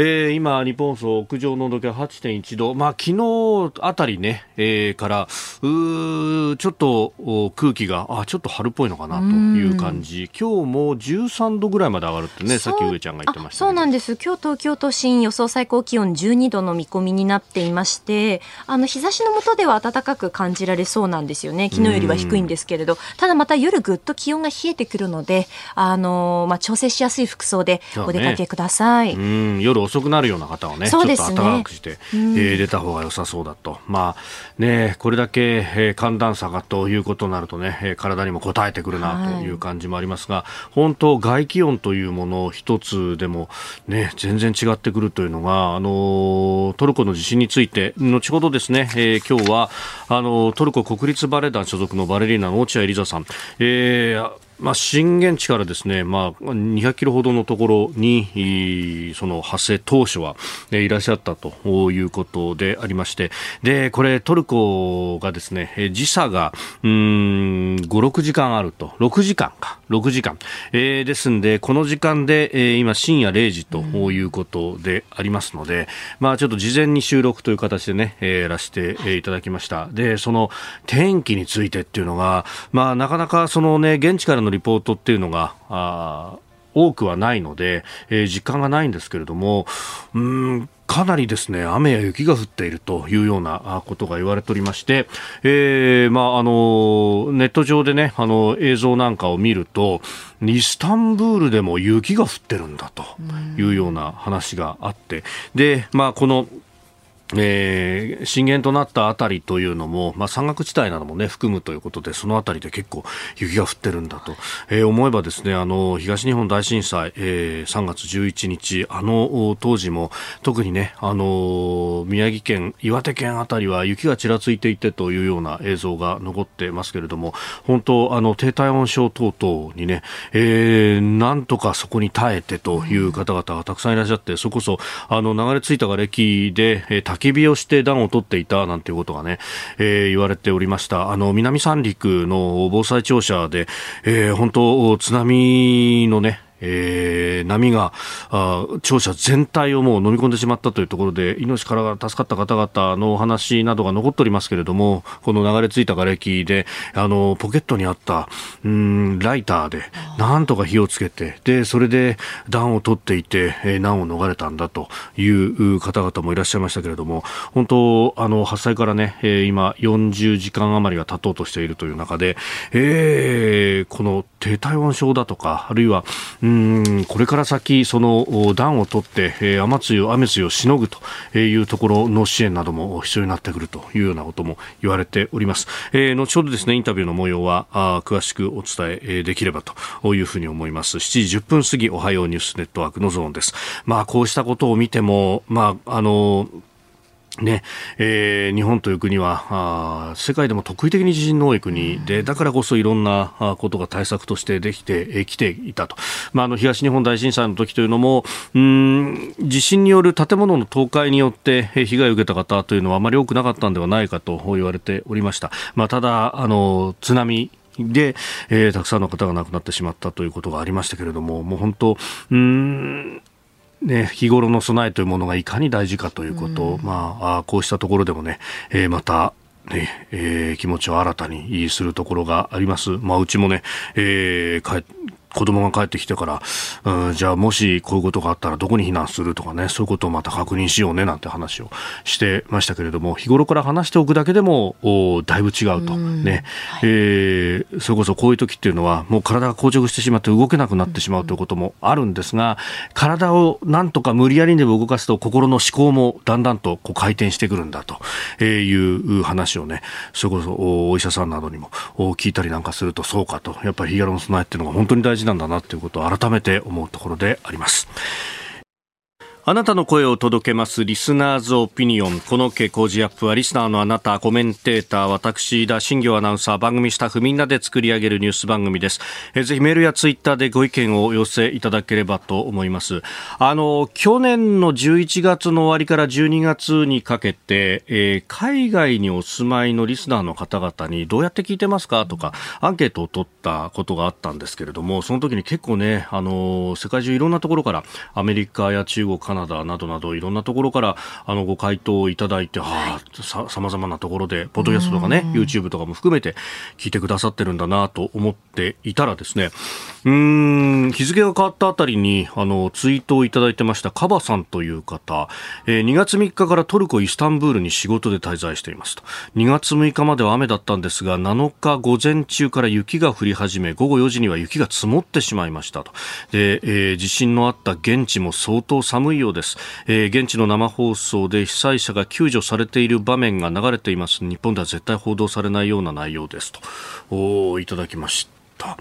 えー、今、日本放送屋上の温度計は8.1度、まあ昨日あたりね、えー、からうちょっと空気があちょっと春っぽいのかなという感じ、今日も13度ぐらいまで上がるってね、さっき上ちゃんが言ってました、そうなんです、今日東京都心予想最高気温12度の見込みになっていまして、あの日差しの下では暖かく感じられそうなんですよね、昨日よりは低いんですけれど、ただまた夜ぐっと気温が冷えてくるので、あのまあ調整しやすい服装でお出かけください。ね、うん。夜遅くなるような方はね、ね。ちょっと暖かくして、うん、えー、出た方が良さそうだと。まあね、これだけ、えー、寒暖差がということになるとね、えー、体にも応えてくるなという感じもありますが、はい、本当外気温というもの一つでもね、全然違ってくるというのが、あのトルコの地震について、後ほどですね、えー、今日は、あのトルコ国立バレエ団所属のバレリーナの落合エリザさん、えーまあ、震源地からですね、まあ、200キロほどのところに、その発生当初は、ね、いらっしゃったということでありまして、で、これトルコがですね、時差が、うん、5、6時間あると、6時間か、6時間。えー、ですんで、この時間で、えー、今深夜0時ということでありますので、うん、まあ、ちょっと事前に収録という形でね、えー、やらせていただきました。で、その天気についてっていうのが、まあ、なかなかそのね、現地からののリポートっていうのが、あ多くはないので、えー、実感がないんですけれども、うんかなりですね、雨や雪が降っているというようなことが言われておりまして、えー、まあ、あの、ネット上でね、あの、映像なんかを見ると、イスタンブールでも雪が降ってるんだというような話があって、で、まあ、この、えー、震源となったあたりというのも、まあ、山岳地帯などもね、含むということで、そのあたりで結構雪が降ってるんだと、えー、思えばですね、あの、東日本大震災、えー、3月11日、あの、当時も、特にね、あの、宮城県、岩手県あたりは雪がちらついていてというような映像が残ってますけれども、本当、あの、低体温症等々にね、えー、なんとかそこに耐えてという方々がたくさんいらっしゃって、そこそ、あの、流れ着いた瓦礫で、えーき火をして暖を取っていたなんていうことがね、えー、言われておりました。あの、南三陸の防災庁舎で、えー、本当、津波のね、えー、波が庁舎全体をもう飲み込んでしまったというところで命からが助かった方々のお話などが残っておりますけれどもこの流れ着いた瓦礫であのポケットにあったうんライターでなんとか火をつけてでそれで暖を取っていて、えー、難を逃れたんだという方々もいらっしゃいましたけれども本当あの発災からね、えー、今40時間余りが経とうとしているという中で、えー、この低体温症だとかあるいは、うんうんこれから先、その暖を取って、えー、雨露雨露をしのぐというところの支援なども必要になってくるというようなことも言われております。えー、後ほどですね、インタビューの模様はあ詳しくお伝えできればというふうに思います。7時10分過ぎ、おはようニュースネットワークのゾーンです。まあ、こうしたことを見ても、まあ、あのねえー、日本という国はあ世界でも特異的に地震の多い国でだからこそいろんなことが対策としてできてき、ていたと、まあ、あの東日本大震災の時というのもうん地震による建物の倒壊によって被害を受けた方というのはあまり多くなかったんではないかと言われておりました、まあ、ただあの津波で、えー、たくさんの方が亡くなってしまったということがありましたけれどももう本当うんね、日頃の備えというものがいかに大事かということを、うん、まあ、こうしたところでもね、えー、また、ねえー、気持ちを新たにするところがあります。まあ、うちもね、えー、子供が帰ってきてから、うん、じゃあもしこういうことがあったらどこに避難するとかね、そういうことをまた確認しようねなんて話をしてましたけれども、日頃から話しておくだけでも、おだいぶ違うと。ね、はい、えー、それこそこういう時っていうのは、もう体が硬直してしまって動けなくなってしまうということもあるんですが、体をなんとか無理やりでも動かすと心の思考もだんだんとこう回転してくるんだという話をね、それこそお医者さんなどにも聞いたりなんかするとそうかと、やっぱり日頃の備えっていうのが本当に大事なんだなということを改めて思うところであります。あなたの声を届けますリスナーズオピニオン。この傾向ジアップはリスナーのあなた、コメンテーター、私、田新行アナウンサー、番組スタッフみんなで作り上げるニュース番組です。えぜひメールやツイッターでご意見をお寄せいただければと思います。あの、去年の11月の終わりから12月にかけて、えー、海外にお住まいのリスナーの方々にどうやって聞いてますかとか、アンケートを取ったことがあったんですけれども、その時に結構ね、あの、世界中いろんなところから、アメリカや中国、カナダなどなどいろんなところからあのご回答をいただいて、はあ、ささまざまなところでポッドキャストとかね YouTube とかも含めて聞いてくださってるんだなと思っていたらですねうん日付が変わったあたりにあのツイートをいただいてましたカバさんという方、えー、2月3日からトルコイスタンブールに仕事で滞在していますと。2月6日までは雨だったんですが7日午前中から雪が降り始め午後4時には雪が積もってしまいましたと。で、えー、地震のあった現地も相当寒いようです、えー、現地の生放送で被災者が救助されている場面が流れています。日本では絶対報道されないような内容です。とおいただきました。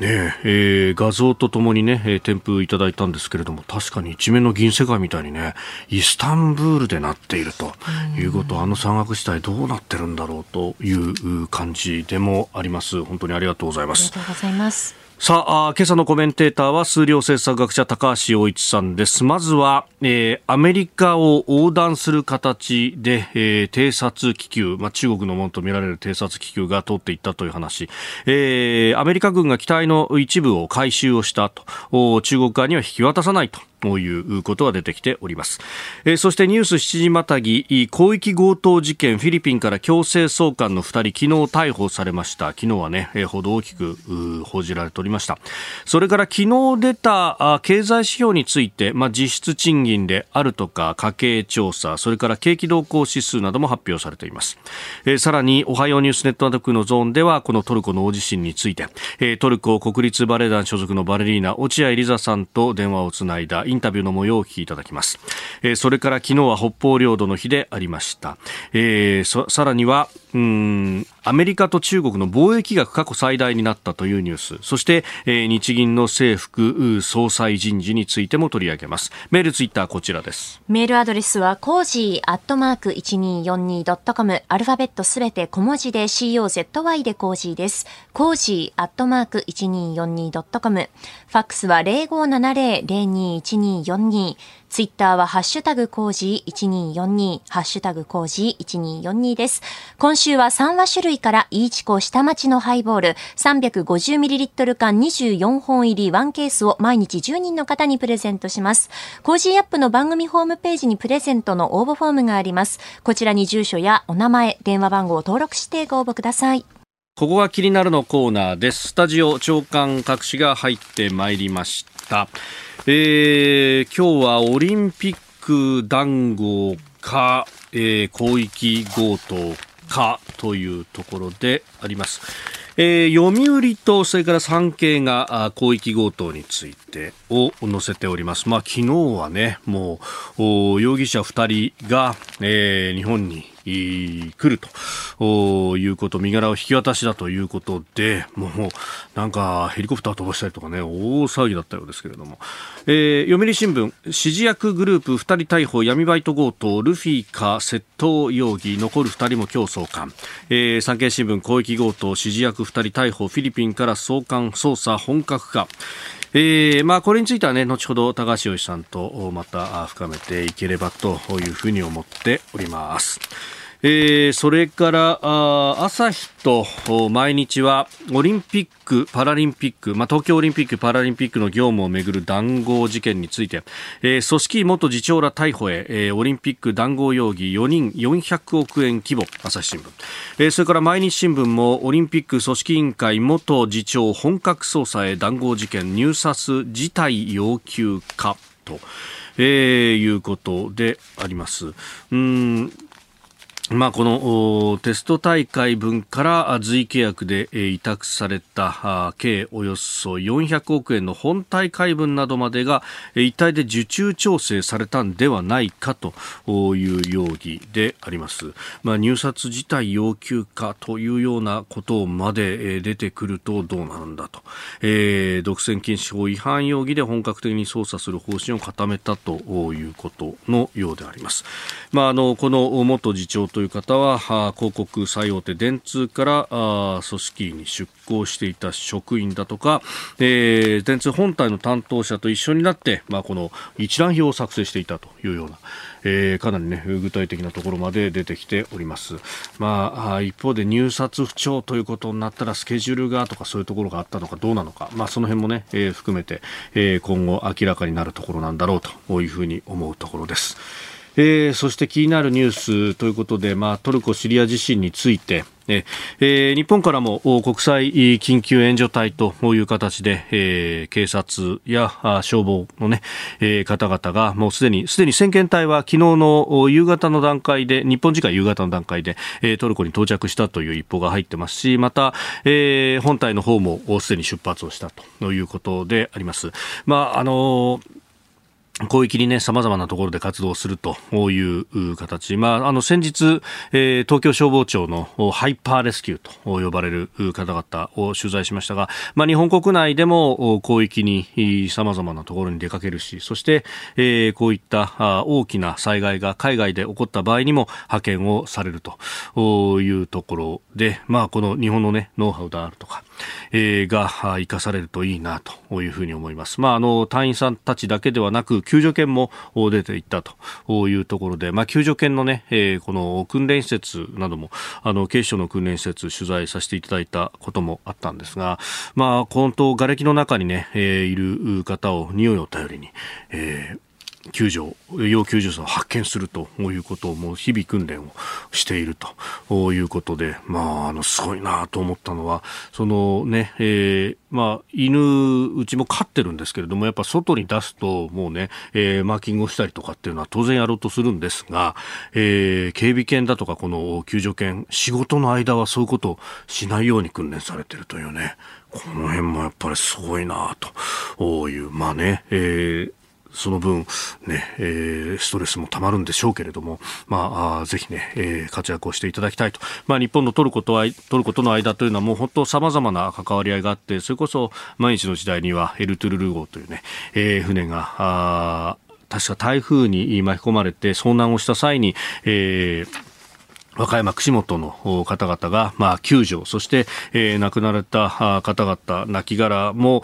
ねえー、画像とともにね、えー、添付いただいたんですけれども確かに一面の銀世界みたいにねイスタンブールでなっているということあの山岳地帯どうなってるんだろうという感じでもあります。本当にありがとうございます。ありがとうございますさあ、今朝のコメンテーターは数量政策学者高橋洋一さんです。まずは、えー、アメリカを横断する形で、えー、偵察気球、まあ、中国のものとみられる偵察気球が通っていったという話、えー、アメリカ軍が機体の一部を回収をしたと、中国側には引き渡さないと。ということが出てきております、えー、そしてニュース7時またぎ広域強盗事件フィリピンから強制送還の2人昨日逮捕されました。昨日はね、えー、ほど大きく報じられておりました。それから昨日出た経済指標について、まあ、実質賃金であるとか家計調査それから景気動向指数なども発表されています、えー、さらにおはようニュースネットワークのゾーンではこのトルコの大地震について、えー、トルコ国立バレエ団所属のバレリーナ落合リザさんと電話をつないだインタビューの模様をお聞きいただきます、えー、それから昨日は北方領土の日でありました、えー、さらにはうんアメリカと中国の貿易額過去最大になったというニュース。そして、えー、日銀の政府総裁人事についても取り上げます。メールツイッターこちらです。メールアドレスはコージーアットマーク 1242.com アルファベットすべて小文字で COZY でコージーです。コージーアットマーク 1242.com ファックスは1242ツイッターはハッシュタグコージー1242、ハッシュタグコージー1242です。今週は三和酒類からいいちこ下町のハイボール 350ml 缶24本入り1ケースを毎日10人の方にプレゼントします。コージーアップの番組ホームページにプレゼントの応募フォームがあります。こちらに住所やお名前、電話番号を登録してご応募ください。ここが気になるのコーナーです。スタジオ朝刊各紙が入ってまいりました。えー、今日はオリンピック談合か、えー、広域強盗かというところであります。えー、読売とそれから産経が広域強盗についてを載せております。まあ昨日はね、もう容疑者2人が、えー、日本に来るということ、身柄を引き渡しだということで、もうなんかヘリコプター飛ばしたりとかね、大騒ぎだったようですけれども、えー、読売新聞、指示役グループ2人逮捕、闇バイト強盗、ルフィか窃盗容疑、残る2人も今日送還、えー、産経新聞、広域強盗、指示役2人逮捕、フィリピンから送還、捜査本格化、えー、まあ、これについてはね、後ほど高橋洋さんとまた深めていければというふうに思っております。えー、それからあ朝日と毎日はオリンピック・パラリンピック、まあ、東京オリンピック・パラリンピックの業務をめぐる談合事件について、えー、組織元次長ら逮捕へ、えー、オリンピック談合容疑4人400億円規模朝日新聞、えー、それから毎日新聞もオリンピック組織委員会元次長本格捜査へ談合事件入札事態要求かと、えー、いうことであります。うんまあ、このテスト大会分から随契約で委託された計およそ400億円の本大会分などまでが一体で受注調整されたんではないかという容疑であります。まあ、入札自体要求かというようなことまで出てくるとどうなるんだと、えー、独占禁止法違反容疑で本格的に捜査する方針を固めたということのようであります。まあ、あのこの元次長とという方は広告最大手電通から組織に出向していた職員だとか、えー、電通本体の担当者と一緒になって、まあ、この一覧表を作成していたというような、えー、かなり、ね、具体的なところまで出てきております、まあ、一方で入札不調ということになったらスケジュールがとかそういうところがあったのかどうなのか、まあ、その辺もね、えー、含めて、えー、今後明らかになるところなんだろうというふうに思うところです。えー、そして気になるニュースということで、まあ、トルコ・シリア地震について、えー、日本からも国際緊急援助隊という形で、えー、警察や消防のね、えー、方々がもうすでに、すでに先遣隊は昨日の夕方の段階で、日本時間夕方の段階で、えー、トルコに到着したという一報が入ってますし、また、えー、本隊の方もすでに出発をしたということであります。まあ、あのー広域にね、様々なところで活動するという形。まあ、あの、先日、えー、東京消防庁のハイパーレスキューと呼ばれる方々を取材しましたが、まあ、日本国内でも広域に様々なところに出かけるし、そして、えー、こういった大きな災害が海外で起こった場合にも派遣をされるというところで、まあ、この日本のね、ノウハウであるとか、えー、が生かされるといいなというふうに思います。まあ、あの、隊員さんたちだけではなく、救助犬も出ていったというところで、まあ、救助犬のね、えー、この訓練施設なども、あの、警視庁の訓練施設取材させていただいたこともあったんですが、まあ、本当、瓦礫の中にね、えー、いる方を匂いを頼りに、えー救助、要救助者を発見するということをもう日々訓練をしているということで、まあ、あの、すごいなと思ったのは、そのね、えー、まあ、犬、うちも飼ってるんですけれども、やっぱ外に出すと、もうね、えー、マーキングをしたりとかっていうのは当然やろうとするんですが、えー、警備犬だとかこの救助犬、仕事の間はそういうことをしないように訓練されてるというね、この辺もやっぱりすごいなという、まあね、えー、その分、ね、えー、ストレスもたまるんでしょうけれども、まあ、ぜひね、えー、活躍をしていただきたいと。まあ、日本のトルコとは、トルコとの間というのはもう本当様々な関わり合いがあって、それこそ毎日の時代にはエルトゥルル号というね、えー、船が、あ確か台風に巻き込まれて遭難をした際に、えー、和歌山串本の方々が、まあ、救助、そして、えー、亡くなられた方々、亡骸も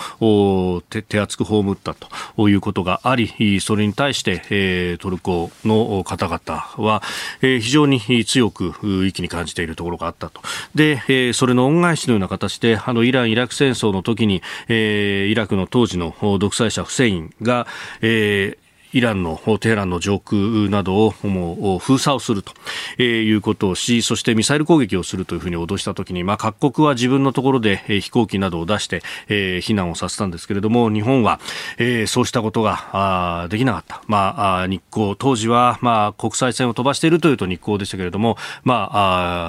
手手厚く葬ったということがあり、それに対して、えー、トルコの方々は、えー、非常に強く意気に感じているところがあったと。で、えー、それの恩返しのような形で、あの、イラン・イラク戦争の時に、えー、イラクの当時の独裁者フセインが、えー、イランのテヘランの上空などをもう封鎖をするということをし、そしてミサイル攻撃をするというふうに脅したときに、まあ、各国は自分のところで飛行機などを出して、え、避難をさせたんですけれども、日本は、え、そうしたことができなかった。まあ、日光、当時は、まあ、国際線を飛ばしているというと日光でしたけれども、ま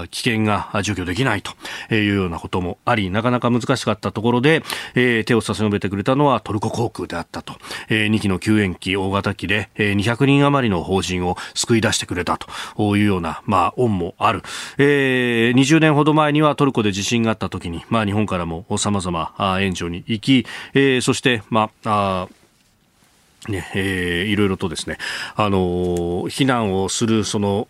あ、危険が除去できないというようなこともあり、なかなか難しかったところで、え、手を差し伸べてくれたのはトルコ航空であったと。え、2機の救援機、大型機で、え200人余りの法人を救い出してくれたというような、まあ、恩もある。えー、20年ほど前にはトルコで地震があった時に、まあ、日本からも様々援助に行き、えー、そして、まあ、あねえー、いろいろとですね、あの避難をするその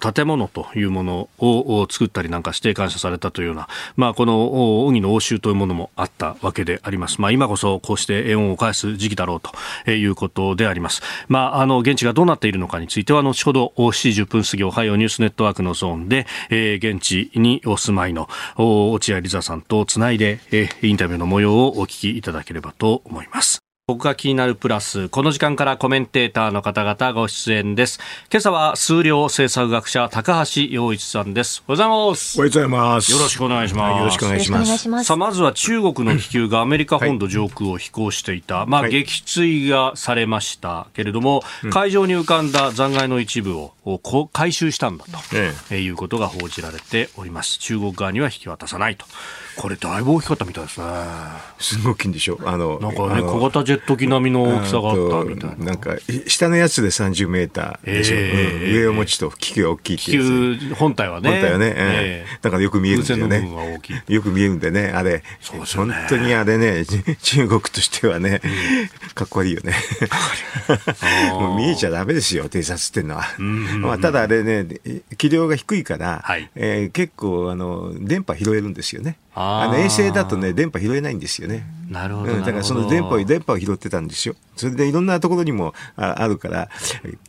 建物というものを作ったりなんかして感謝されたというような、まあ、この荻の応酬というものもあったわけであります。まあ、今こそこうして恩を返す時期だろうということであります。まあ、あの現地がどうなっているのかについては後ほどお7時10分過ぎおはようニュースネットワークのゾーンで、えー、現地にお住まいの落合リザさんとつないで、えー、インタビューの模様をお聞きいただければと思います。ここが気になるプラス。この時間からコメンテーターの方々ご出演です。今朝は数量政策学者高橋洋一さんです。おはようございます。おはようございます。よろしくお願いします。よろしくお願いします。さあ、まずは中国の気球がアメリカ本土上空を飛行していた。はい、まあ、撃墜がされましたけれども、はい、海上に浮かんだ残骸の一部を回収したんだと、ええいうことが報じられております。中国側には引き渡さないと。これだいぶ大きかったみたいですね。すごい大きいんでしょあの、なんかね、小型ジェット機並みの大きさがあったみたいな。なんか、下のやつで30メーターでしょ。えー、上を持ちと気球が大きいっていう気球本体はね。本体はね。えー、だからよく見えるんだよね。よく見えるんでね、あれ。そうですね。本当にあれね、中国としてはね、かっこいいよね。もう見えちゃダメですよ、偵察っていうのは。まあ、ただあれね、気量が低いから、はい、えー、結構、あの、電波拾えるんですよね。あの衛星だとね、電波拾えないんですよね。なるほど。だからその電波を、電波を拾ってたんですよ。それでいろんなところにもあるから、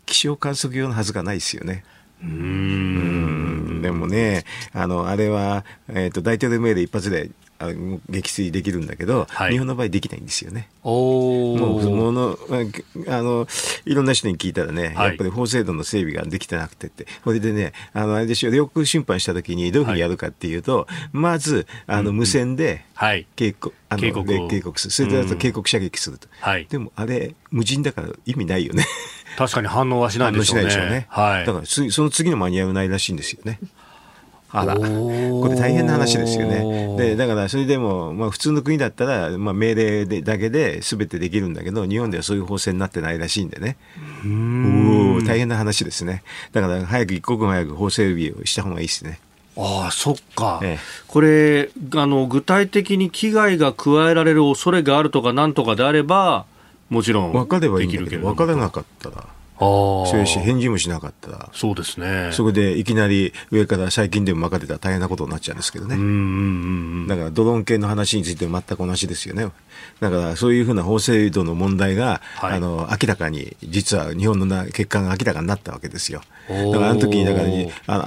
気象観測用のはずがないですよね。うんでもね、あの、あれは、えっ、ー、と、大統領命令一発であ撃墜できるんだけど、はい、日本の場合できないんですよね。おもうものあのいろんな人に聞いたらね、はい、やっぱり法制度の整備ができてなくてって、それでね、あのあれでしょ、領空侵犯したときにどういうふうにやるかっていうと、はい、まずあの無線で警告、あの警告警告する、それであと警告射撃すると、でもあれ、無人だから意味ないよね。確かに反応はしないでしょうね。しょうね。はい、だからその次の間に合わないらしいんですよね。あら、これ大変な話ですよね。で、だからそれでも、まあ普通の国だったら、まあ命令でだけで全てできるんだけど、日本ではそういう法制になってないらしいんでね。お大変な話ですね。だから早く一刻も早く法整備をした方がいいですね。ああ、そっか。ええ、これ、あの、具体的に危害が加えられる恐れがあるとかなんとかであれば、もちろん。分かればいいんだけど、分からなかったら。そういうし返事もしなかった。らそうですね。そこでいきなり上から最近でも任せたら大変なことになっちゃうんですけどね。だからドローン系の話について全く同じですよね。だからそういうふうな法制度の問題が、はい、あの明らかに実は日本のな結果が明らかになったわけですよ。だからあの時にだからあの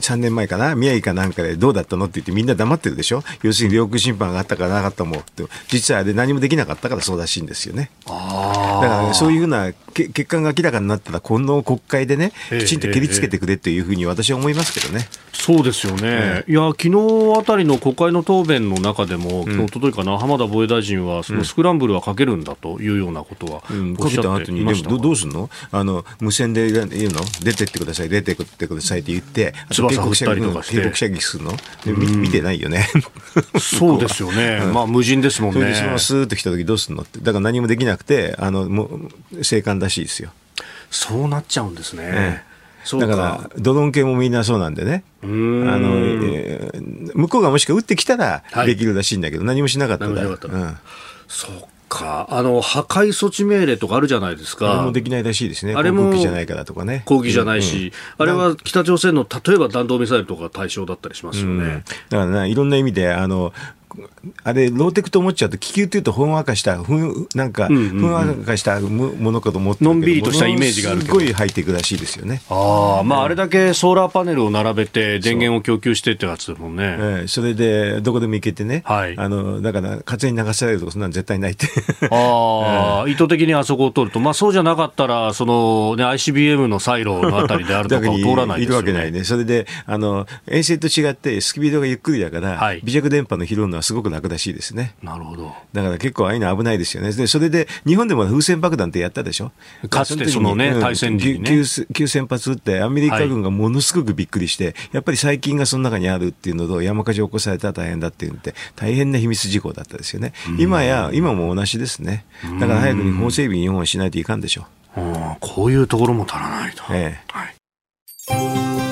3年前かな宮城かなんかでどうだったのって言ってみんな黙ってるでしょ？要するに領空侵犯があったかなかったもって。実はあれ何もできなかったからそうらしいんですよね。だから、そういうふうな結果が明らかになったら、今度国会でね、きちんと蹴りつけてくれというふうに私は思いますけどね。そうですよね、いや昨日あたりの国会の答弁の中でも、今日とといかな、浜田防衛大臣は、そのスクランブルはかけるんだというようなことはおっしゃってました、うん、どうすんの？あの無線で言うの？出てってください、出てってくださいって言って、翼振ったりと警告射撃するの？見てないよね。そうですよね、まあ無人ですもんね。それでスーッと来た時どうすんのって、だから何もできなくて、あのもう生還らしいですよ。そうなっちゃうんですね。だから、ドローン系もみんなそうなんでね。あの、えー、向こうがもしか撃ってきたらできるらしいんだけど、はい、何もしなかったら。うん、そうか。あの、破壊措置命令とかあるじゃないですか。あれもできないらしいですね。あれも。攻撃じゃないからとかね。攻撃じゃないし、うんうん、あれは北朝鮮の例えば弾道ミサイルとか対象だったりしますよね。うん、だからね、いろんな意味で、あの、あれ、ローテクと思っちゃうと、気球っていうと、ほんわかした、ふんなんか、ふんわかしたものかと思ってのんびりとしたイメージがあるすごい入っていくらしいですよね。ああ、まあ、あれだけソーラーパネルを並べて、電源を供給してってやつもんね。ええ、それで、どこでも行けてね、はい、あのだから、風に流されるとか、そんなの絶対ないって。ああ、意図的にあそこを通ると、まあ、そうじゃなかったら、その、ね、ICBM のサイロのあたりであるとかを 通らない、ね、いるわけないね。それで、あの、衛星と違って、スピードがゆっくりだから、はい、微弱電波の拾うのはすごく楽らしいです。ね。なるほど。だから結構ああいうの危ないですよね。で、それで日本でも風船爆弾ってやったでしょ？かつてそのね、うん、対戦時に、ね、急先発ってアメリカ軍がものすごくびっくりして、はい、やっぱり細菌がその中にあるっていうのと山火事を起こされたら大変だっていうのって大変な秘密事項だったですよね。今や、今も同じですね。だから早くに法整備日本はしないといかんでしょう。こういうところも足らないと。ええ。はい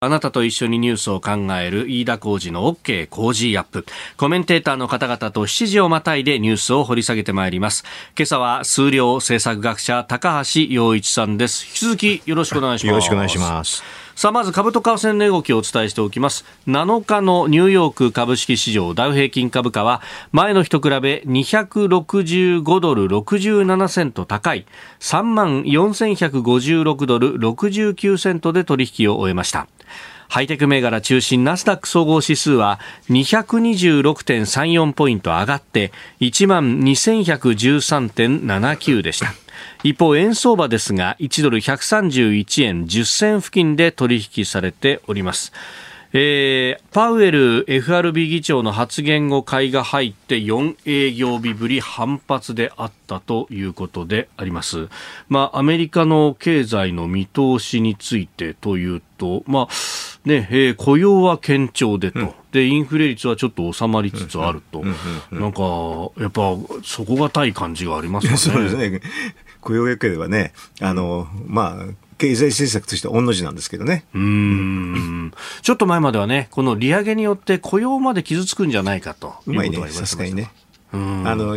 あなたと一緒にニュースを考える飯田浩二の OK 工事アップ。コメンテーターの方々と7時をまたいでニュースを掘り下げてまいります。今朝は数量政策学者高橋洋一さんです。引き続きよろしくお願いします。よろしくお願いします。さあまず株と為替の値動きをお伝えしておきます7日のニューヨーク株式市場ダウ平均株価は前の日と比べ265ドル67セント高い3万4156ドル69セントで取引を終えましたハイテク銘柄中心ナスダック総合指数は226.34ポイント上がって12,113.79でした。一方、円相場ですが、1ドル131円10銭付近で取引されております。えー、パウエル FRB 議長の発言後買いが入って4営業日ぶり反発であったということであります。まあ、アメリカの経済の見通しについてというと、まあ、ね、えー、雇用は堅調でと、うん、で、インフレ率はちょっと収まりつつあると、なんか、やっぱ、底堅い感じがありますよね。そうですね。雇用だけではね、あの、まあ、経済政策として御の字なんですけどね。うん。ちょっと前まではね、この利上げによって雇用まで傷つくんじゃないかということが言われてました。うまいね、さすがにね。あの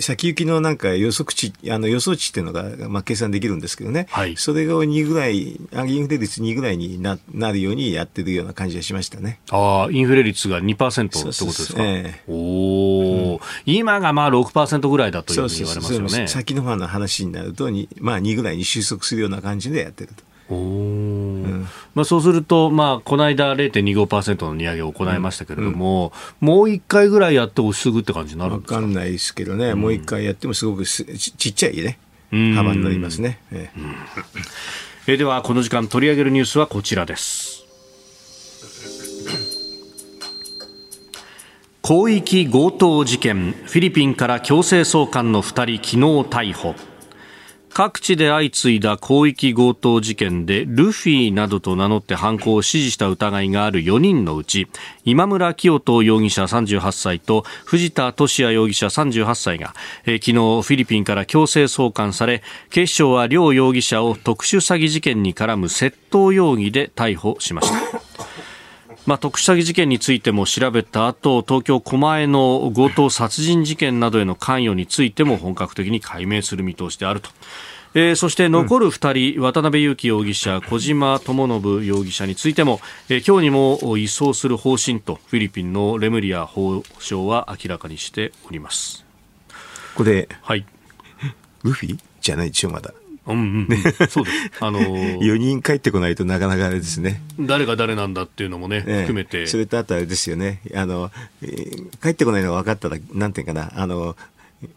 先行きのなんか予測値あの予想値っていうのが、まあ、計算できるんですけどね、はい、それが2ぐらい、インフレ率2ぐらいにななるようにやってるような感じがしましたね。あインフレ率が2%ってことですか、えー、お、うん、今がまあ6%ぐらいだというふうに言われますよね。先の方の話になると、まあ、2ぐらいに収束するような感じでやってると。おうん。まあ、そうすると、まあ、この間0.25%の利上げを行いましたけれども、うん、もう1回ぐらいやって押しすぐって感じになるんですか？分かんないですけどね、うん、もう1回やってもすごくちちっちゃいね、幅になりますね。ええでは、この時間取り上げるニュースはこちらです。広域強盗事件、フィリピンから強制送還の2人、昨日逮捕。各地で相次いだ広域強盗事件でルフィなどと名乗って犯行を指示した疑いがある4人のうち今村清人容疑者38歳と藤田聖也容疑者38歳が、えー、昨日フィリピンから強制送還され警視庁は両容疑者を特殊詐欺事件に絡む窃盗容疑で逮捕しました。まあ、特殊詐欺事件についても調べた後東京狛江の強盗殺人事件などへの関与についても本格的に解明する見通しであると。えー、そして残る2人、うん、渡辺裕樹容疑者、小島智信容疑者についても、えー、今日にも移送する方針とフィリピンのレムリア法相は明らかにしております。これ、はい、ルフィ？じゃないでしょ、まだ。うんうんね、そうです。あのー、4人帰ってこないとなかなかあれですね。誰が誰なんだっていうのもね、ね含めて。それとあとあれですよね。あの、えー、帰ってこないのが分かったら、なんていうかな、あの、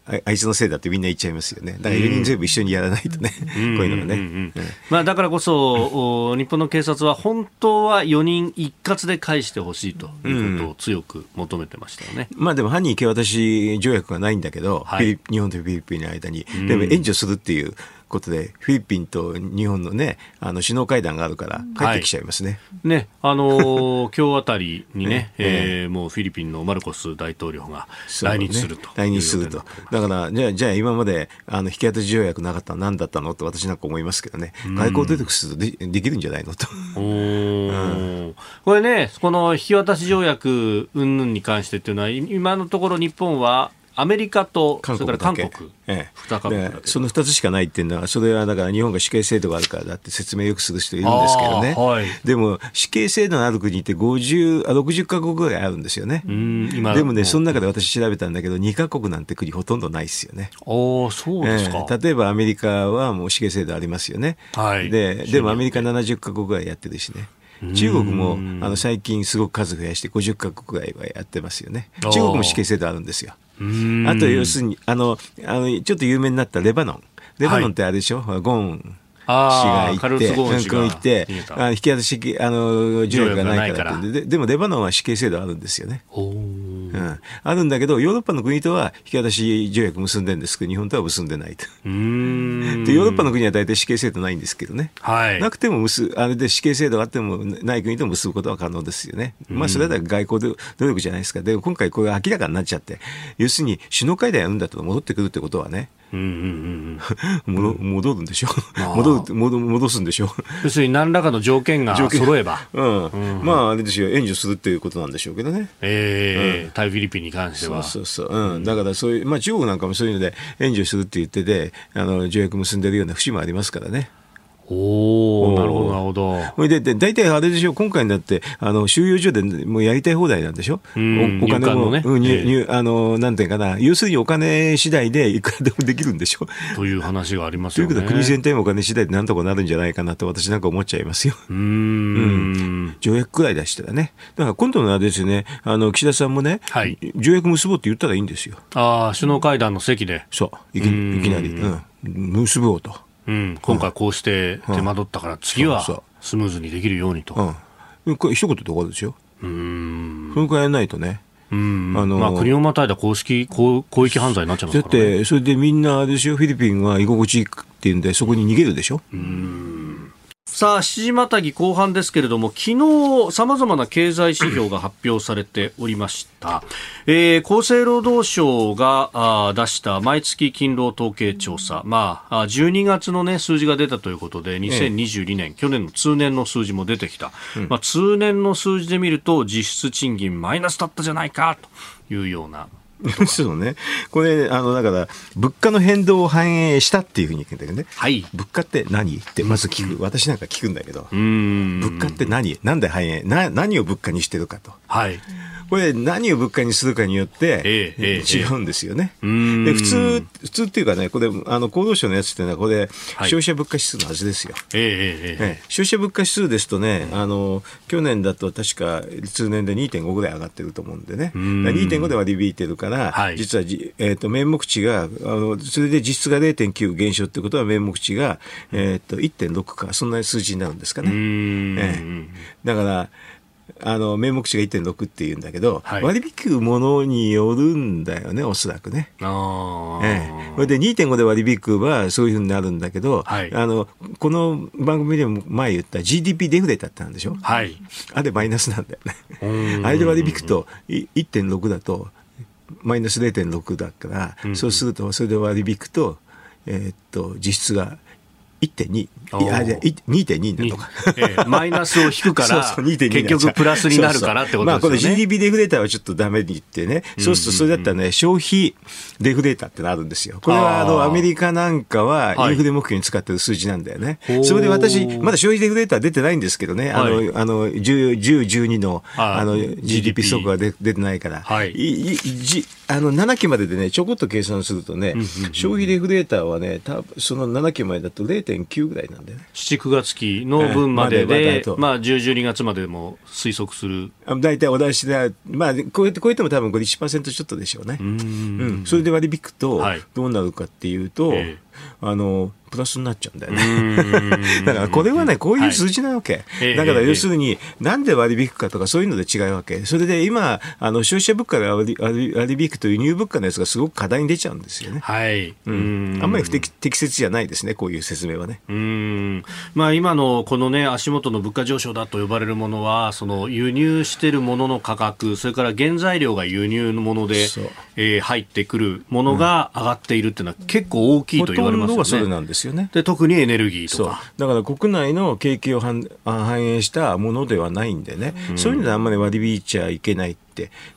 ああいつのせいだってみんな言っちゃいますよね。だから4人全部一緒にやらないとね、こういうのがね。まあ、だからこそ、日本の警察は本当は4人一括で返してほしいということを強く求めてましたよね。まあでも犯人受け渡し条約がないんだけど、はい、日本とフィリピンの間に、でも援助するっていうことで、フィリピンと日本のね、あの首脳会談があるから、帰ってきちゃいますね。はい、ね、あのー、今日あたりにね、ええ。ー、もうフィリピンのマルコス大統領が来日すると、ね、来日すると。だから、じゃあ、じゃあ今まであの引き渡し条約なかったのは何だったのと私なんか思いますけどね、外交努力するとでできるんじゃないのと。うん、これね、この引き渡し条約云々に関してっていうのは、今のところ日本はアメリカとそれから韓国、ええ、2国その2つしかないっていうのは、それはだから日本が死刑制度があるからだって説明よくする人いるんですけどね、はい、でも死刑制度のある国って50あ60か国ぐらいあるんですよね。でもね、その中で私調べたんだけど、2か国なんて国ほとんどないですよね。あそうですか、ええ、例えばアメリカはもう死刑制度ありますよね。はい、ででもアメリカ70か国ぐらいやってるしね。中国もあの最近すごく数増やして50か国ぐらいはやってますよね。中国も死刑制度あるんですよ。あと要するにあのあのちょっと有名になったレバノン。レバノンってあれでしょ、はい、ゴーン氏が行って、行って、あ引き渡しあの条約がないからって。ででもレバノンは死刑制度あるんですよね。うん、うん、あるんだけど、ヨーロッパの国とは引き渡し条約結んでるんですけど、日本とは結んでないと。で、ヨーロッパの国は大体死刑制度ないんですけどね。はい、なくても結、あれで死刑制度があってもない国と結ぶことは可能ですよね。まあ、それは外交で努力じゃないですか。で、今回これが明らかになっちゃって、要するに首脳会談やるんだったら戻ってくるってことはね、戻るんでしょ？戻る戻戻すんでしょ？要するに何らかの条件が揃えば、うん、うん、まああれですよ。援助するっていうことなんでしょうけどね、えー、うん、対フィリピンに関しては。そうそうそう、うん、だからそういう、まあ、中国なんかもそういうので援助するって言っててあの条約結んでるような節もありますからね。おおなるほど、なるほど。それで、で大体あれでしょ、今回になって、あの収容所でもうやりたい放題なんでしょ、おお金も、ねうんえあの、なんていうかな、要するにお金次第でいくらでもできるんでしょ？という話がありますよね。ということは、国全体もお金次第でなんとかなるんじゃないかなと、私なんか思っちゃいますよ。うん,、うん。条約くらい出したらね。だから今度のあれですね、あの岸田さんもね、はい、条約結ぼうって言ったらいいんですよ。ああ、首脳会談の席で。そう、いきいきなり、うん、結ぼうと。うん、今回こうして手間取ったから次はスムーズにできるようにと。うん、これ一言で終わるですよ。うん。それくらいやらないとね。うん、あのまあ、国をまたいだ公式広域犯罪になっちゃいますから、ね、だって、それでみんなですよ、フィリピンは居心地いいっていうんで、そこに逃げるでしょ？うんさあ、7時またぎ後半ですけれども、昨日、様々な経済指標が発表されておりました。えー、厚生労働省が出した毎月勤労統計調査。まあ、12月のね、数字が出たということで、2022年、ええ、去年の通年の数字も出てきた。うん、まあ、通年の数字で見ると、実質賃金マイナスだったじゃないか、というようなそうね。これ、あの、だから、物価の変動を反映したっていうふうに言うんだけどね。はい。物価って何？ってまず聞く。私なんか聞くんだけど。物価って何？なんで反映？な、何を物価にしてるかと。はい。これ何を物価にするかによって違うんですよね。で普通普通っていうかねこれあの厚労省のやつっていうのはこれ消費者物価指数のはずですよ。消費者物価指数ですとねあの去年だと確か通年で2.5ぐらい上がってると思うんでね。2.5で割り引いてるから、はい、実はじ、えーと、名目値があのそれで実質が0.9減少ってことは名目値が、えーと、と1.6かそんな数字になるんですかね。えー、だからあの名目値が1.6っていうんだけど、はい、割引くものによるんだよね、おそらくね。あええ、それで2.5で割引くはそういうふうになるんだけど、はい、あのこの番組でも前言った GDP デフレだったんでしょ、はい、あれマイナスなんだよね。あれで割引くと1.6だとマイナス0.6だから、うん、そうするとそれで割引くと、えー、っと実質が1.2、いや、2.2になるとか、えー、マイナスを引くから、そうそう結局プラスになるからってことですよね。まあ、この GDP デフレーターはちょっとダメに言ってね、そうするとそれだったらね、消費デフレーターってのあるんですよ。これはあのアメリカなんかはインフレ目標に使ってる数字なんだよね。はい、それで私、まだ消費デフレーター出てないんですけどね、あの、はい、あの、10、12の、あの、GDP 速が出てないから、はい、いいじあの7期まででね、ちょこっと計算するとね、消費デフレーターはね、たその7期までだと0.9ぐらいなんだよね。7、9月期の分までで、まあ、10、12月までも推測する。大体お出しで、まあ、こうやって、こうやっても多分これ1%ちょっとでしょうね。うん,、それで割り引くと、どうなるかっていうと、はいあの、プラスになっちゃうんだよね。だからこれはね、こういう数字なわけ。はい、だから要するに、なんで割り引くかとかそういうので違うわけ。それで今、あの消費者物価で割り割り引くと輸入物価のやつがすごく課題に出ちゃうんですよね。はい。うん。あんまり不適適切じゃないですね、こういう説明はね。うん。まあ今のこのね、足元の物価上昇だと呼ばれるものは、その輸入しているものの価格、それから原材料が輸入のもので、えー、入ってくるものが上がっているっていうのは結構大きいと言われますよね。それなんですよね。で特にエネルギーとか。だから国内の景気を反反映したものではないんでね、うん、そういうのであんまり割り引いちゃいけない。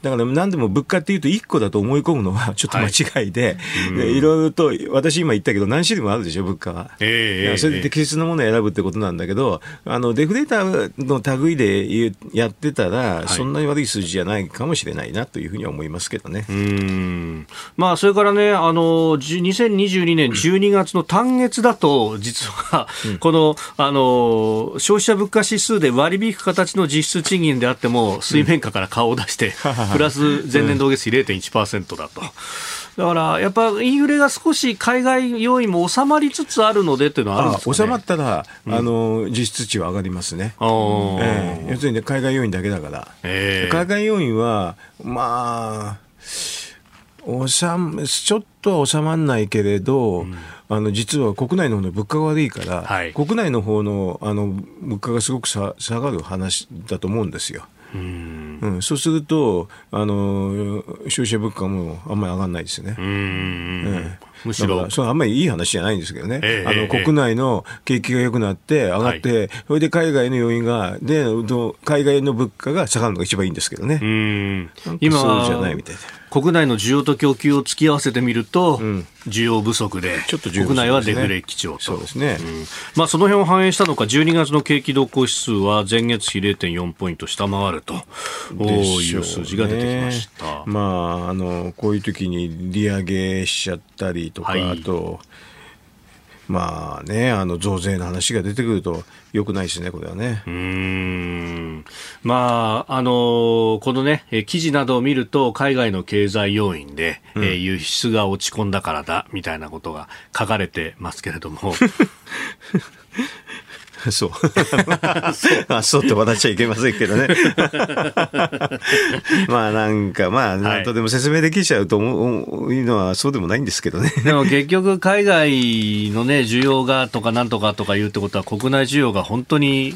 だから何でも物価っていうと1個だと思い込むのは ちょっと間違いで、はい、いろいろと、私今言ったけど何種類もあるでしょ、物価は。えー、それで適切なものを選ぶってことなんだけど、あの、デフレーターの類でやってたら、そんなに悪い数字じゃないかもしれないなというふうには思いますけどね。うん。まあ、それからね、あの、2022年12月の単月だと、実は、この、あの、消費者物価指数で割り引く形の実質賃金であっても、水面下から顔を出して、プラス前年同月比0.1%だと。だからやっぱインフレが少し海外要因も収まりつつあるのでっていうのはあるんですか、ね、収まったら、うん、あの実質値は上がりますね、えー、要するに、ね、海外要因だけだから、えー、海外要因はまあ収ちょっとは収まらないけれど、うん、あの実は国内の方の物価が悪いから、はい、国内の方のあの物価がすごく下がる話だと思うんですよ。うん。うん、そうするとあの消費者物価もあんまり上がらないですよね。うん、むしろ。それあんまりいい話じゃないんですけどね、えー、あの国内の景気が良くなって上がって、はい、それで海外の要因がで海外の物価が下がるのが一番いいんですけどね。うん。今そうじゃないみたいで。国内の需要と供給を突き合わせてみると、うん、需要不足で、ちょっと、ね、国内はデフレ基調と。そうですね。うん、まあ、その辺を反映したのか、12月の景気動向指数は前月比0.4ポイント下回ると、いう数字が出てきました。まあ、あの、こういう時に利上げしちゃったりとか、はい、あと、まあね、あの増税の話が出てくると、よくないですね、これはね。うんまあ、あのこのね、記事などを見ると、海外の経済要因で、うん、え輸出が落ち込んだからだ、みたいなことが書かれてますけれども。そう。あ、そうって渡っちゃいけませんけどね。まあなんか、まあ、なんとでも説明できちゃうと思うのはそうでもないんですけどね。でも結局、海外のね、需要がとかなんとかとか言うってことは、国内需要が本当に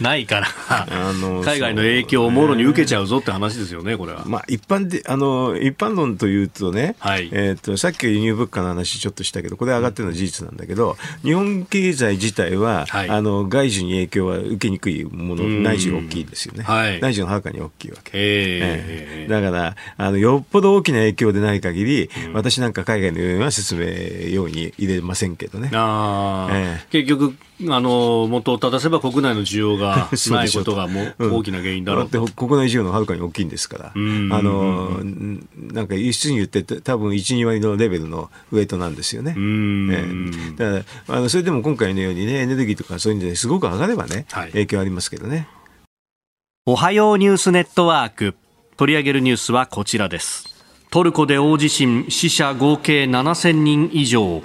ないから、あの海外の影響をもろに受けちゃうぞって話ですよね、これは。まあ、一般で、あの、一般論というとね、はい、えっ、と、さっき輸入物価の話ちょっとしたけど、これ上がってるのは事実なんだけど、日本経済自体は、はい、あの、外需に影響は受けにくいもの、内需が大きいですよね。はい、内需のはるかに大きいわけ。えー、だから、あの、よっぽど大きな影響でない限り、うん、私なんか海外のようは説明ように入れませんけどね。あえー、結局、あの元を正せば国内の需要が ないことがもう大きな原因だろう、うん、国内需要のはるかに大きいんですから、あのなんか輸出に言って多分1、2割のレベルのウエイトなんですよね。ねだからあのそれでも今回のようにね、エネルギーとかそういうのですごく上がればね、はい、影響ありますけどね。おはようニュースネットワーク。取り上げるニュースはこちらです。トルコで大地震、死者合計7000人以上。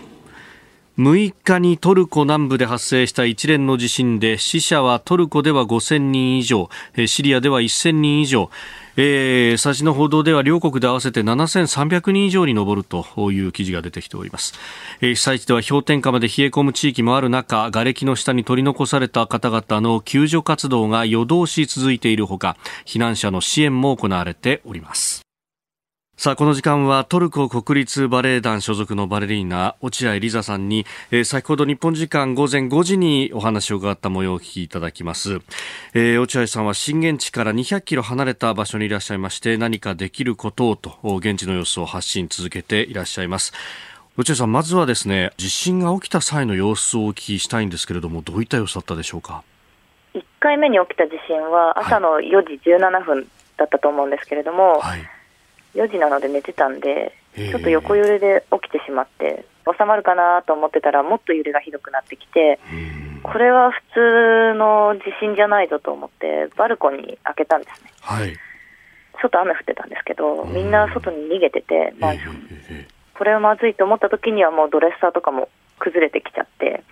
6日にトルコ南部で発生した一連の地震で死者はトルコでは5000人以上シリアでは1000人以上えー、最新の報道では両国で合わせて7300人以上に上るという記事が出てきております、えー、被災地では氷点下まで冷え込む地域もある中瓦礫の下に取り残された方々の救助活動が夜通し続いているほか避難者の支援も行われております。さあ、この時間はトルコ国立バレエ団所属のバレリーナ、落合リザさんに、えー、先ほど日本時間午前5時にお話を伺った模様をお聞きいただきます。えー、落合さんは震源地から200キロ離れた場所にいらっしゃいまして、何かできることをと、現地の様子を発信続けていらっしゃいます。落合さん、まずはですね、地震が起きた際の様子をお聞きしたいんですけれども、どういった様子だったでしょうか？1回目に起きた地震は朝の4時17分だったと思うんですけれども、はい4時なので寝てたんで、ちょっと横揺れで起きてしまって、収まるかなと思ってたら、もっと揺れがひどくなってきて、これは普通の地震じゃないぞと思って、バルコニー開けたんですね。はい、外、雨降ってたんですけど、みんな外に逃げてて、マンション。これはまずいと思った時には、もうドレッサーとかも崩れてきちゃって、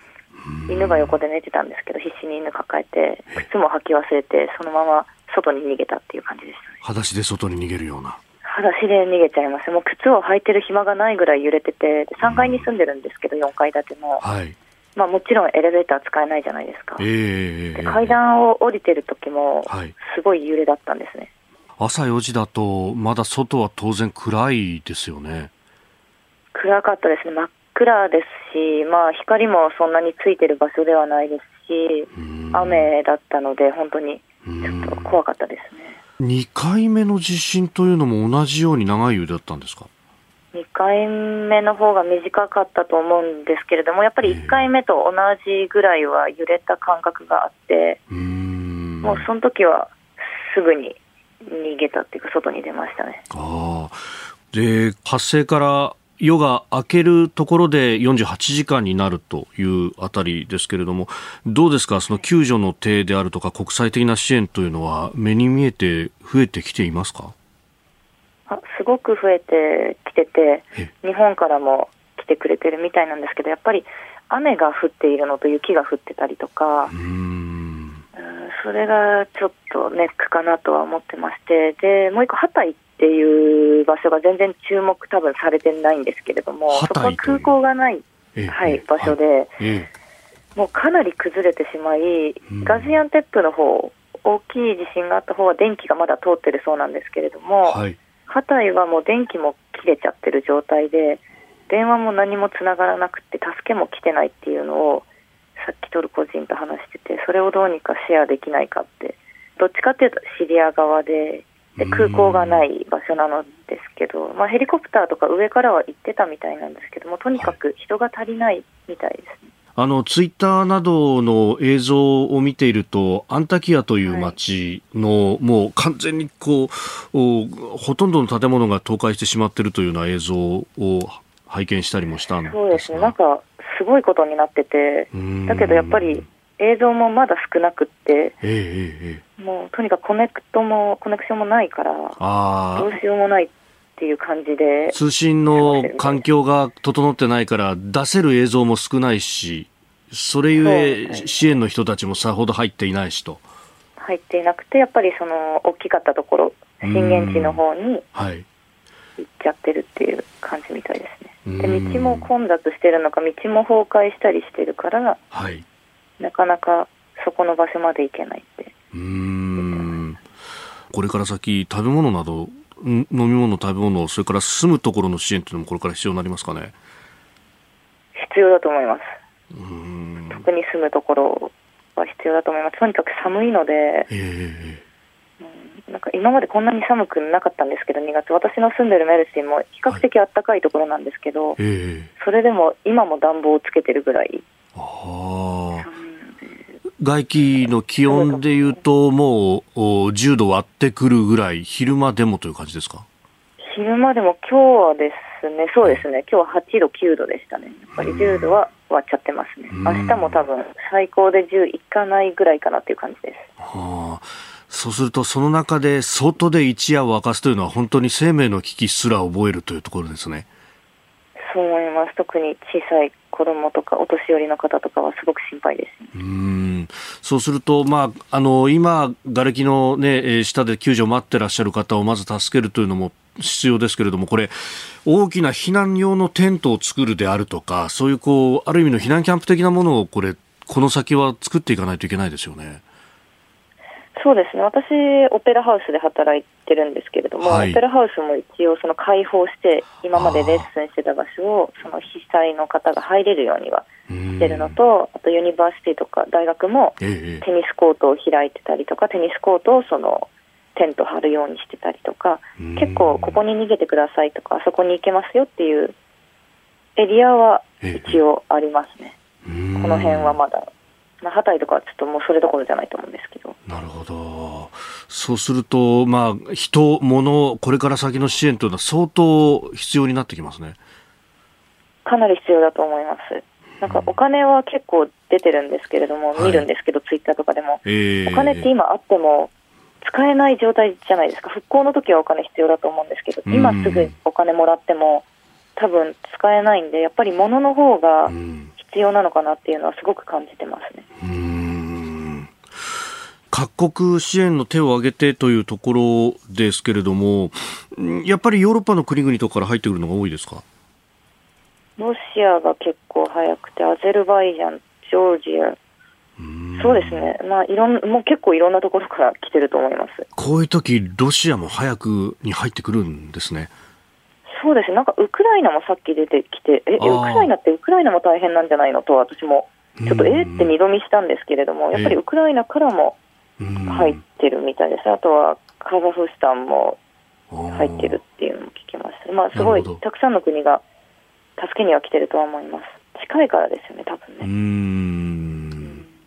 犬が横で寝てたんですけど、必死に犬抱えて、靴も履き忘れて、そのまま外に逃げたっていう感じでしたね。裸足で外に逃げるような。裸足で逃げちゃいます。もう靴を履いてる暇がないぐらい揺れてて、3階に住んでるんですけど、4階建ての。はい。まあもちろんエレベーター使えないじゃないですか。えー、階段を降りてる時も、すごい揺れだったんですね。朝4時だと、まだ外は当然暗いですよね。暗かったですね。真っ暗ですし、まあ光もそんなについてる場所ではないですし、雨だったので、本当にちょっと怖かったですね。2回目の地震というのも同じように長い揺れだったんですか？2回目の方が短かったと思うんですけれども、やっぱり1回目と同じぐらいは揺れた感覚があって、もうその時はすぐに逃げたっていうか、外に出ましたね。あ。で発生から夜が明けるところで48時間になるというあたりですけれども、どうですか、その救助の手であるとか、国際的な支援というのは、目に見えて増えてきていますか？あすごく増えてきてて、日本からも来てくれてるみたいなんですけど、やっぱり雨が降っているのと雪が降ってたりとか、それがちょっとネックかなとは思ってまして、でもう一個、ハタイっていう場所が全然注目、多分されてないんですけれども、そこは空港がない、はい、場所で、もうかなり崩れてしまい、ガジアンテップの方大きい地震があった方は電気がまだ通ってるそうなんですけれども、はい、ハタイはもう電気も切れちゃってる状態で、電話も何もつながらなくて、助けも来てないっていうのを、さっきトルコ人と話してて、それをどうにかシェアできないかって、どっちかっていうとシリア側で、で空港がない場所なのですけど、まあ、ヘリコプターとか上からは行ってたみたいなんですけども、とにかく人が足りないみたいです。ね。あのツイッターなどの映像を見ていると、アンタキアという街の、はい、もう完全にこうほとんどの建物が倒壊してしまっているというような映像を拝見したりもしたんですそうですね、なんかすごいことになってて、だけどやっぱり映像もまだ少なくって、えー、もうとにかくコネクトもコネクションもないから、どうしようもないっていう感じで。通信の環境が整ってないから出せる映像も少ないしそれゆえ支援の人たちもさほど入っていないしと。入っていなくてやっぱりその大きかったところ震源地の方に行っちゃってるっていう感じみたいですね、で道も混雑してるのか道も崩壊したりしてるから、はい、なかなかそこの場所まで行けないって。うん。これから先食べ物など飲み物、食べ物、それから住むところの支援というのもこれから必要になりますかね？必要だと思います。特に住むところは必要だと思います。とにかく寒いので、えー、なんか今までこんなに寒くなかったんですけど、2月、私の住んでるメルシンも比較的暖かいところなんですけど、はいえー、それでも今も暖房をつけてるぐらい。あ外気の気温でいうと、もう10度割ってくるぐらい、昼間でもという感じですか？昼間でも、今日はですね、そうですね、今日は8度、9度でしたね、やっぱり10度は割っちゃってますね、明日も多分最高で10いかないぐらいかなっていう感じです。はあ。そうすると、その中で外で一夜を明かすというのは、本当に生命の危機すら覚えるというところですね。そう思います。特に小さい子供とかお年寄りの方とかはすごく心配です、ね、うんそうすると、まあ、あの今、がれきの、ね、下で救助を待ってらっしゃる方をまず助けるというのも必要ですけれども、これ、大きな避難用のテントを作るであるとか、そういうこうある意味の避難キャンプ的なものをこれ、この先は作っていかないといけないですよね。そうですね。私、オペラハウスで働いてるんですけれども、はい、オペラハウスも一応、その開放して、今までレッスンしてた場所を、その被災の方が入れるようにはしてるのと、あと Universityとか大学もテニスコートを開いてたりとか、テニスコートをそのテント張るようにしてたりとか、結構、ここに逃げてくださいとか、あそこに行けますよっていうエリアは一応ありますね。この辺はまだまあ、ハタイとかはちょっともうそれどころじゃないと思うんですけど。なるほど。そうすると、まあ、人、物、これから先の支援というのは相当必要になってきますね。かなり必要だと思います。なんかお金は結構出てるんですけれども、見るんですけど、ツイッターとかでも、えー、お金って今あっても使えない状態じゃないですか、復興の時はお金必要だと思うんですけど、今すぐお金もらっても、多分使えないんで、やっぱり物の方が必要なのかなっていうのはすごく感じてますね。うん。各国支援の手を挙げてというところですけれども、やっぱりヨーロッパの国々とかから入ってくるのが多いですか？ロシアが結構早くて、アゼルバイジャン、ジョージア、そうですね、まあ、いろんもう結構いろんなところから来てると思います。こういう時ロシアも早くに入ってくるんですね。そうですなんかウクライナもさっき出てきて、え、ウクライナってウクライナも大変なんじゃないのと、私もちょっとえって二度見したんですけれども、やっぱりウクライナからも入ってるみたいです、あとはカザフスタンも入ってるっていうのも聞きました、まあ、すごいたくさんの国が助けには来てるとは思います、近いからですよね、多分ね。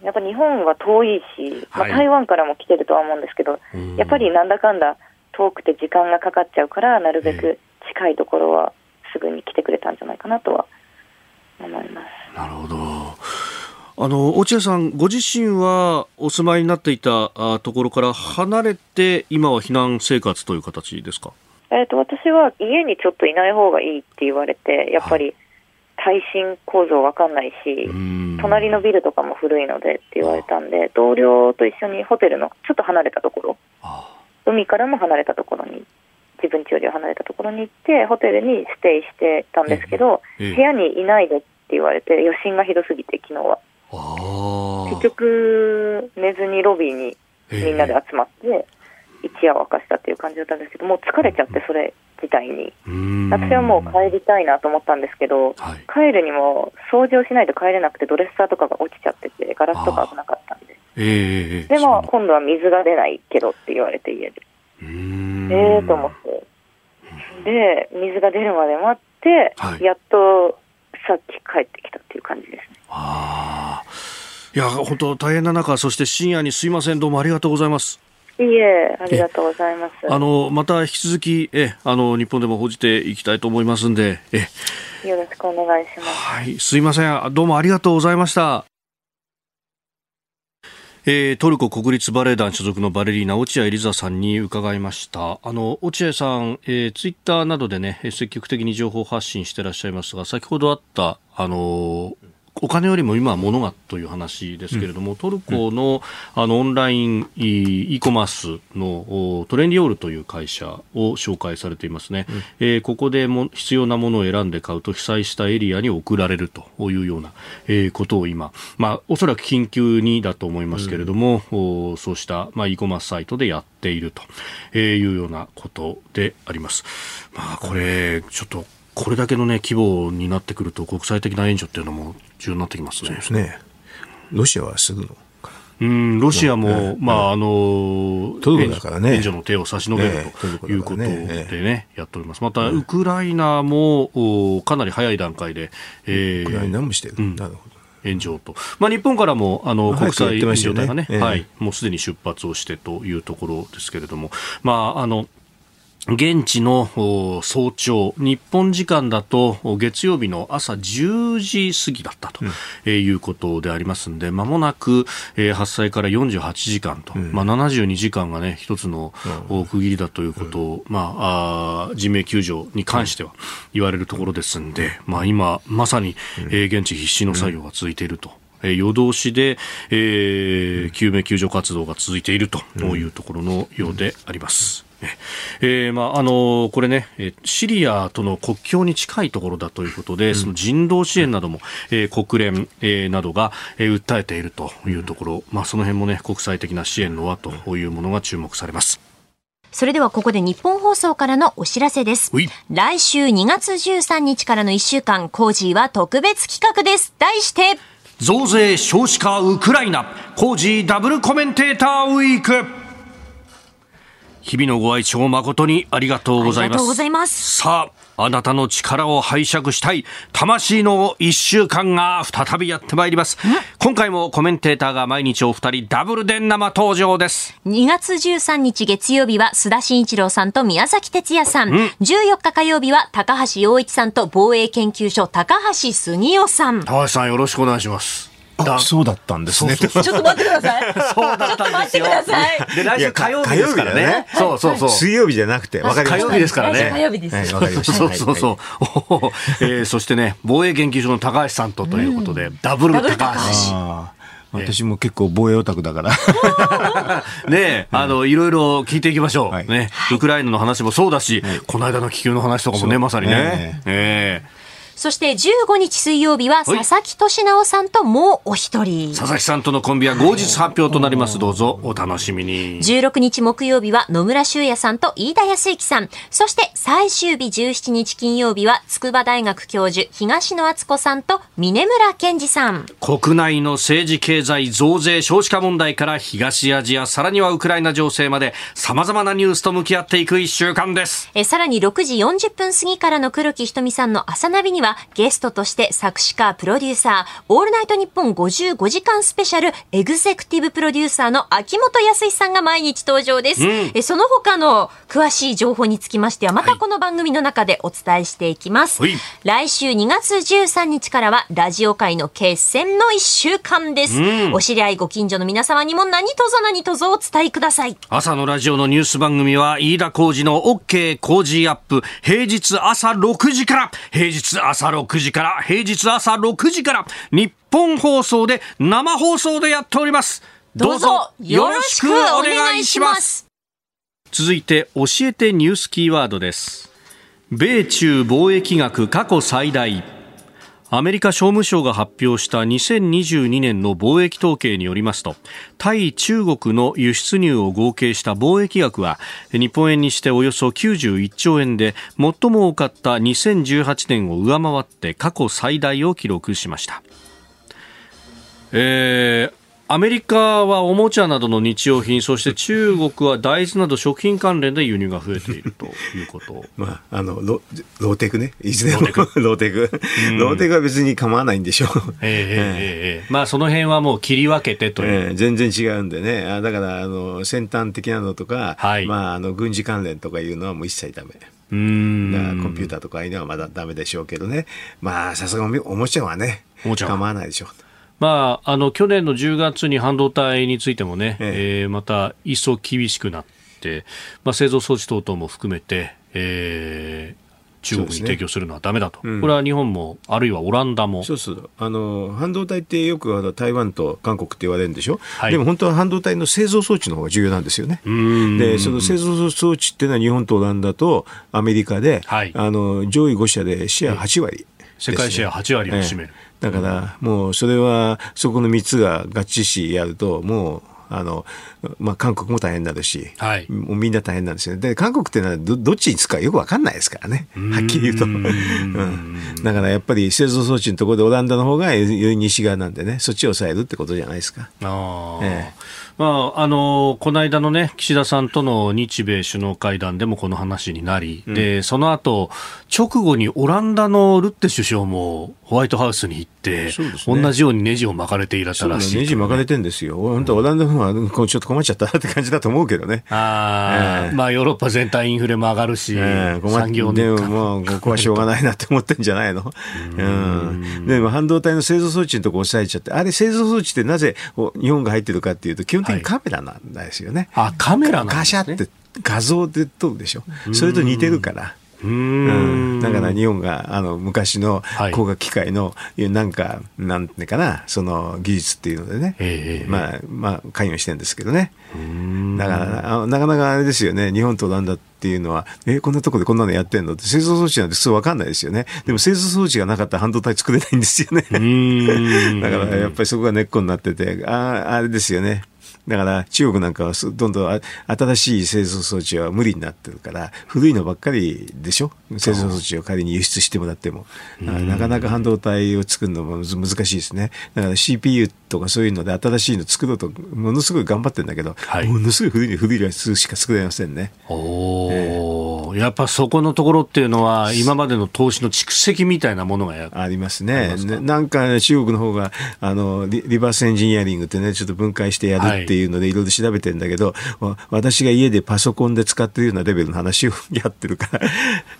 やっぱ日本は遠いし、まあ、台湾からも来てるとは思うんですけど、やっぱりなんだかんだ遠くて時間がかかっちゃうから、なるべく近いところはすぐに来てくれたんじゃないかなとは思います。なるほど。あの落合さん、ご自身はお住まいになっていたところから離れて、今は避難生活という形ですか？えーと、私は家にちょっといない方がいいって言われて、やっぱり耐震構造わかんないし、隣のビルとかも古いのでって言われたんで、同僚と一緒にホテルのちょっと離れたところ、海からも離れたところに、自分家より離れたところに行って、ホテルにステイしてたんですけど、部屋にいないでって言われて、余震がひどすぎて、昨日は。結局、寝ずにロビーにみんなで集まって、一夜を明かしたっていう感じだったんですけど、もう疲れちゃって、それ自体に。私はもう帰りたいなと思ったんですけど、はい、帰るにも掃除をしないと帰れなくて、ドレッサーとかが落ちちゃってて、ガラスとか危なかったんで。えー、でも、今度は水が出ないけどって言われて、家で。ええー、と思って。で、水が出るまで待って、はい、やっとさっき帰ってきたっていう感じですね。あいや、本当大変な中、そして深夜にすいません、どうもありがとうございます。いえ、ありがとうございます。あの、また引き続き、え、あの、日本でも報じていきたいと思いますんで、え。よろしくお願いします。はい、すいません。どうもありがとうございました。えー、トルコ国立バレエ団所属のバレリーナ落合リザさんに伺いました。あの落合さん、えー、ツイッターなどでね積極的に情報発信していらっしゃいますが先ほどあったあのお金よりも今は物がという話ですけれども、うん、トルコのあのオンライン e コマースのトレンディオールという会社を紹介されていますね、うん、えー、ここでも必要なものを選んで買うと被災したエリアに送られるというような、えー、ことを今、まあ、おそらく緊急にだと思いますけれども、うん、そうした、まあ、e コマースサイトでやっているというようなことであります。まあ、これちょっとこれだけの、ね、規模になってくると国際的な援助っていうのも重要になってきますね。そうですね。ロシアはすぐの。うん、ロシアも、ね、まあ、あの。援助の手を差し伸べるということでね、やっております。また、ウクライナも、かなり早い段階で、えー、ウクライナもしてる。なるほど。援助と、まあ、日本からもあの国際援助隊がね、ねはい、もうすでに出発をしてというところですけれども、まあ、あの現地の早朝、日本時間だと月曜日の朝10時過ぎだったということでありますんで、ま、もなく発災から48時間と、うん、まあ、72時間がね、一つの区切りだということを、うん、まあ、あ人命救助に関しては言われるところですんで、まあ、今、まさに、現地必死の作業が続いていると。夜通しで、えー、救命救助活動が続いているというところのようであります。えーまああのこれね、シリアとの国境に近いところだということで、うん、その人道支援なども、えー、国連、えー、などが、えー、訴えているというところ、まあ、その辺もね、国際的な支援の輪というものが注目されます。それではここで日本放送からのお知らせです。来週2月13日からの1週間、コージーは特別企画です。題して、増税少子化ウクライナ、コージーダブルコメンテーターウィーク。日々のご愛聴誠にありがとうございます。ありがとうございます。さあ、あなたの力を拝借したい魂の一週間が再びやってまいります。今回もコメンテーターが毎日お二人ダブルで生登場です。2月13日月曜日は須田慎一郎さんと宮崎哲也さん。14日火曜日は高橋洋一さんと防衛研究所高橋杉雄さん。高橋さんよろしくお願いします。あそうだったんですね。ちょっと待ってください。そうだったんですよ。で、来週火曜日ですからね。そうそうそう。水曜日じゃなくて、わかりま火曜日ですからね。火曜日です。わかりました。そうそうそう。えそしてね、防衛研究所の高橋さんとということで、ダブル高橋。私も結構防衛オタクだから。ねあの、いろいろ聞いていきましょう。ね。ウクライナの話もそうだし、この間の気球の話とかもね、まさにね。ええ。そして15日水曜日は佐々木俊直さんともうお一人。佐々木さんとのコンビは後日発表となります。どうぞお楽しみに。16日木曜日は野村修也さんと飯田康之さん。そして最終日17日金曜日は筑波大学教授東野敦子さんと峰村健二さん。国内の政治経済増税少子化問題から東アジア、さらにはウクライナ情勢まで様々なニュースと向き合っていく一週間です。えさらに6時40分過ぎからの黒木ひとみさんの朝ナビにははゲストとして作詞家、プロデューサー、オールナイトニッポン55時間スペシャルエグゼクティブプロデューサーの秋元康さんが毎日登場です。うん、えその他の詳しい情報につきましては、またこの番組の中でお伝えしていきます。はい、来週2月13日からは、ラジオ界の決戦の1週間です。うん、お知り合いご近所の皆様にも何卒何卒お伝えください。朝のラジオのニュース番組は、飯田浩二の OK 工事アップ、平日朝6時から、平日朝6時から、平日朝6時から、日本放送で生放送でやっております。どうぞよろしくお願いします。続いて、教えてニュースキーワードです。米中貿易額過去最大。アメリカ商務省が発表した2022年の貿易統計によりますと対中国の輸出入を合計した貿易額は日本円にしておよそ91兆円で最も多かった2018年を上回って過去最大を記録しました。えーアメリカはおもちゃなどの日用品、そして中国は大豆など食品関連で輸入が増えているということ。まあ、あのロ、ローテクね。いずれもローテク。ローテクは別に構わないんでしょう。ええええまあ、その辺はもう切り分けてという。えー、全然違うんでね。だから、あの、先端的なのとか、はい、まあ、あの、軍事関連とかいうのはもう一切ダメ。うんだからコンピューターとかああいうのはまだダメでしょうけどね。まあ、さすがおもちゃはね、構わないでしょう。まあ、あの去年の10月に半導体についてもね、ええ。えー、また一層厳しくなって、まあ、製造装置等々も含めて、えー、中国に提供するのはだめだと、ねうん、これは日本も、あるいはオランダも。そうそう。あの半導体ってよくあの台湾と韓国って言われるんでしょ、はい、でも本当は半導体の製造装置の方が重要なんですよね。で、その製造装置っていうのは日本とオランダとアメリカで、はい、あの上位5社でシェア8割、ね、世界シェア8割を占める。えだから、もうそれは、そこの3つが合致しやると、もう、あの、まあ、韓国も大変になるし、はい、もうみんな大変なんですよで、韓国っていうのはどどっちにつくかよくわかんないですからね。はっきり言うと。うん、だからやっぱり製造装置のところでオランダの方が西側なんでね、そっちを抑えるってことじゃないですか。あええまあ、あのこの間の、ね、岸田さんとの日米首脳会談でもこの話になり、うん、でその後直後にオランダのルッテ首相もホワイトハウスに行って、ね、同じようにネジを巻かれていらっしゃるらしい、ね、ネジ巻かれてるんですよ、本当、オランダの方はちょっと困っちゃったって感じだと思うけどね。あえー、まあ、ヨーロッパ全体インフレも上がるし、えー、産業でも、もうここはしょうがないなって思ってんじゃないの？うん、でも半導体の製造装置のところ押さえちゃって、あれ、製造装置ってなぜ日本が入ってるかっていうと、基本的にカメラなんですよね。はい、あ、カメラなんですね。ガシャって画像で撮るでしょ。それと似てるから。うん、だから日本があの昔の工学機械の、はい、なんか、なんていうかな、その技術っていうのでね、えー、まあ、まあ、関与してるんですけどね。だからなかなかあれですよね、日本とオランダっていうのは、えこんなとこでこんなのやってんのって、製造装置なんて普通わかんないですよね。でも製造装置がなかったら半導体作れないんですよね。だからやっぱりそこが根っこになってて、ああれですよね。だから中国なんかはどんどん新しい製造装置は無理になってるから古いのばっかりでしょ？製造装置を仮に輸出してもらっても。なかなか半導体を作るのも難しいですね。だから CPU とかそういうので新しいの作ろうとものすごい頑張ってるんだけど、はい、ものすごい古い古いやつしか作れませんね。お、えー、やっぱそこのところっていうのは今までの投資の蓄積みたいなものがありますね。なんか中国の方があのリリバースエンジニアリングってねちょっと分解してやるってっていうのでいろいろ調べてるんだけど、私が家でパソコンで使ってるようなレベルの話を やってるから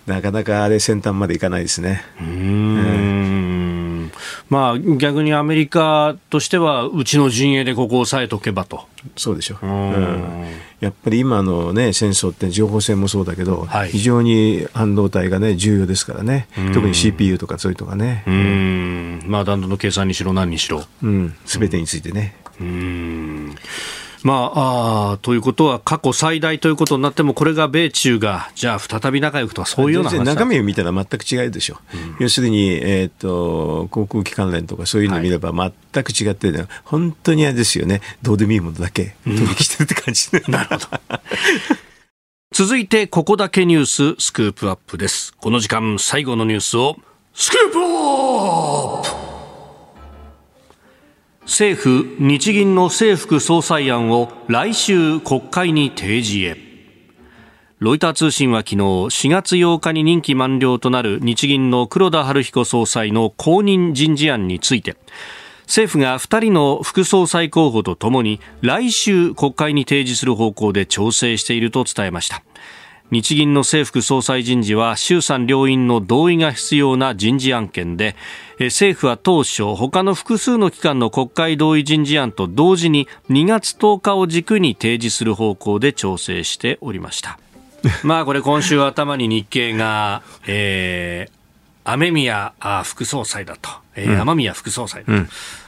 なかなかあれ先端までいかないですね。うん、まあ逆にアメリカとしてはうちの陣営でここを押さえとけばと。そうでしょう。うんやっぱり今の、ね、戦争って情報戦もそうだけど、はい、非常に半導体が、ね、重要ですからね、特に CPU とかそういうとかね。うんまあ、弾道の計算にしろ、何にしろ。すべ、てについてね。うん。まあ、あということは過去最大ということになってもこれが米中がじゃあ再び仲良くとかそういうような話中身を見たら全く違うでしょ、うん、要するに、えーと、航空機関連とかそういうのを見れば全く違って、ね、はい、本当にあれですよね。どうでもいいものだけ取引してるって感じ、うん、なるほど。続いてここだけニューススクープアップです。この時間最後のニュースをスクープアップ政府・日銀の政府総裁案を来週国会に提示へ。ロイター通信は昨日4月8日に任期満了となる日銀の黒田晴彦総裁の後任人事案について政府が2人の副総裁候補とともに来週国会に提示する方向で調整していると伝えました。日銀の政府総裁人事は衆参両院の同意が必要な人事案件で政府は当初他の複数の機関の国会同意人事案と同時に2月10日を軸に提示する方向で調整しておりました。まあこれ今週頭に日経が、えー、雨宮副総裁だと、えー、雨宮副総裁だ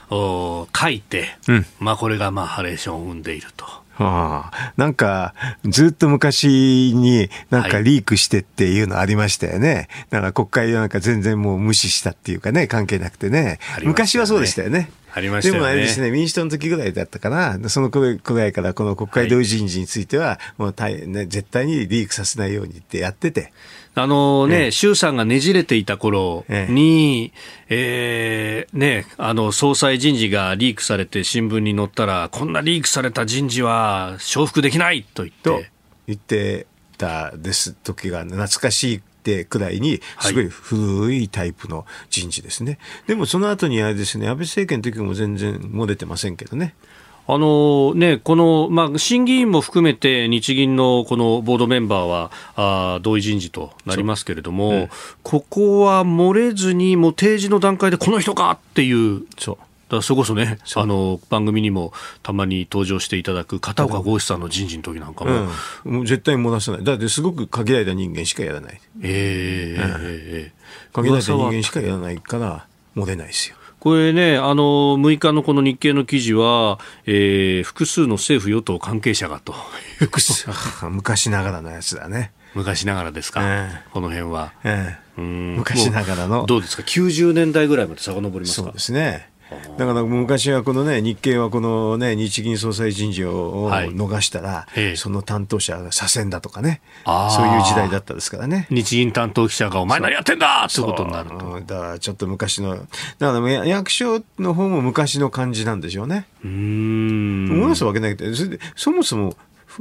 と、うん、書いて、うん、まあこれがまあハレーションを生んでいると。はあ、なんか、ずっと昔になんかリークしてっていうのありましたよね。はい、だから国会なんか全然もう無視したっていうかね、関係なくてね。ね昔はそうでしたよね。ありました、ね、でもあれですね、民主党の時ぐらいだったかな、そのくらいからこの国会同意人事については、もう大、ね、絶対にリークさせないようにってやってて。あのね、衆さんがねじれていた頃に、ええー、ね、あの、総裁人事がリークされて新聞に載ったら、こんなリークされた人事は承服できないと言って。言ってたです時が懐かしいってくらいに、すごい古いタイプの人事ですね。はい、でもその後にあれですね、安倍政権の時も全然漏れてませんけどね。あのね、この、まあ、審議員も含めて日銀のこのボードメンバーはあ同意人事となりますけれども、うん、ここは漏れずに、もう提示の段階でこの人か！っていう。そう。だそれこそねあの番組にもたまに登場していただく片岡剛志さんの人事の時なんかも、うん、もう絶対漏らさない。だってすごく限られた人間しかやらない。ええーうん、え。ー、限られた人間しかやらないから漏れないですよこれね、あの、6日のこの日経の記事は、えー、複数の政府与党関係者がと。昔ながらのやつだね。昔ながらですか、えー、この辺は。えー、昔ながらの。どうですか ?90 年代ぐらいまで遡りますか？そうですね。だから昔はこのね、日経はこのね、日銀総裁人事を逃したら、はい、その担当者が左遷だとかね、そういう時代だったですからね。日銀担当記者がお前何やってんだってことになると。だからちょっと昔の、だから役所の方も昔の感じなんでしょうね。うん。思わすわけないけど、それで、そもそも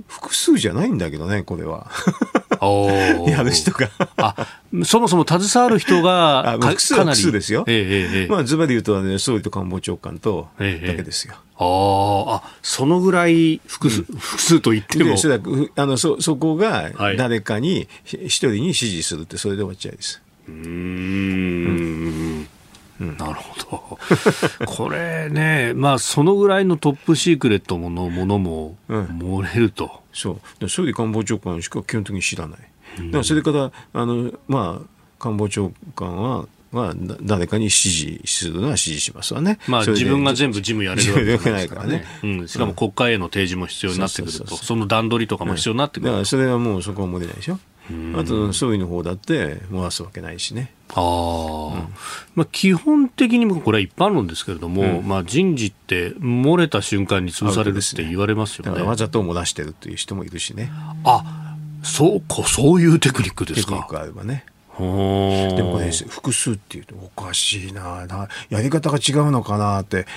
複数じゃないんだけどね、これは。やる人があそもそも携わる人が複数は複数ですよ、ええええ、まあ、ずばり言うと、ね、総理と官房長官とだけですよ。ええ、ああそのぐらい複数うん、複数と言っても。あのそそこが誰かに一人に指示するって、それで終わっちゃいです。うんなるほど。これね、まあ、そのぐらいのトップシークレットのものも漏れると。うん、そう。総理官房長官しか基本的に知らない。だからそれから、あの、まあ、官房長官は、まあ、誰かに指示するのは指示しますわね。まあ、自分が全部事務やれるわけないからね。うん、しかも国会への提示も必要になってくると、その段取りとかも必要になってくる、だからそれはもうそこは漏れないでしょ。あと総理の方だって回すわけないしね。あうん、まあ、基本的にもこれは一般論ですけれども、うん、まあ、人事って漏れた瞬間に潰されるって言われますよね。ねわざと漏らしてるという人もいるしね。あそうか、そういうテクニックですか？テクニックあればね。でもこれ複数っていうとおかしいなやり方が違うのかなって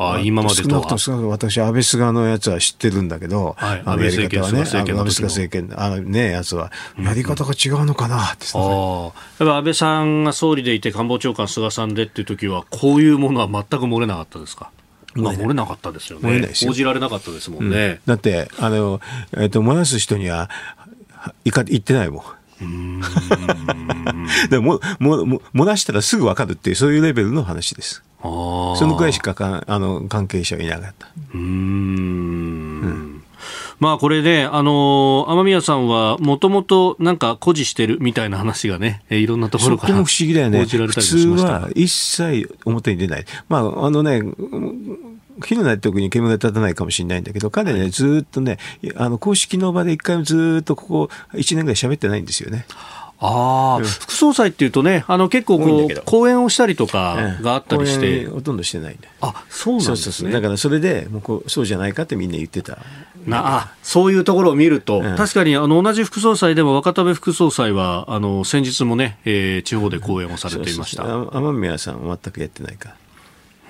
あ今までと少なくとも少なくとも私、安倍菅のやつは知ってるんだけど、はい、あのやり方はね、安倍菅政権、あのね、やつは、やり方が違うのかなって、うん、ああ。安倍さんが総理でいて、官房長官菅さんでっていう時は、こういうものは全く漏れなかったですか？まあ、漏れなかったですよね。報じられなかったですもんね。うん、だって、あの、えっ、ー、と、漏らす人には、いか、言ってないもん。うんでももも漏らしたらすぐ分かるっていうそういうレベルの話です。そのくらいしかかあの関係者はいなかった。うんうんまあこれね、あのー、雨宮さんはもともとなんか誇示してるみたいな話がね、いろんなところからそこも不思議だよね。普通は一切表に出ない。まああのね、火のない時に煙が立たないかもしれないんだけど、彼ね、ずっとね、あの公式の場で一回もずっとここ1年ぐらい喋ってないんですよね。ああ、うん、副総裁っていうとね、あの結構こう、講演をしたりとかがあったりして。ほとんどしてないんで。あ、そうなんですね。だからそれで、もうこうそうじゃないかってみんな言ってた。なあそういうところを見ると、うん、確かにあの同じ副総裁でも若田部副総裁はあの先日もね、えー、地方で講演をされていました雨宮さんは全くやってないか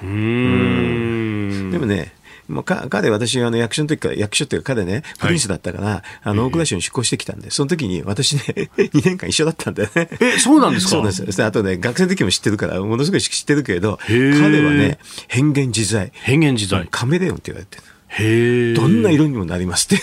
うんでもねもう彼、私、あの役所の時から、役所っていうか彼ね、プリンスだったから、はい、あの、大蔵省に出向してきたんで、その時に私ね、2年間一緒だったんだよね。え、そうなんですか？そうなんですよ。あとね、学生の時も知ってるから、ものすごい知ってるけど、彼はね、変幻自在。変幻自在。カメレオンって言われてる。へどんな色にもなりますって。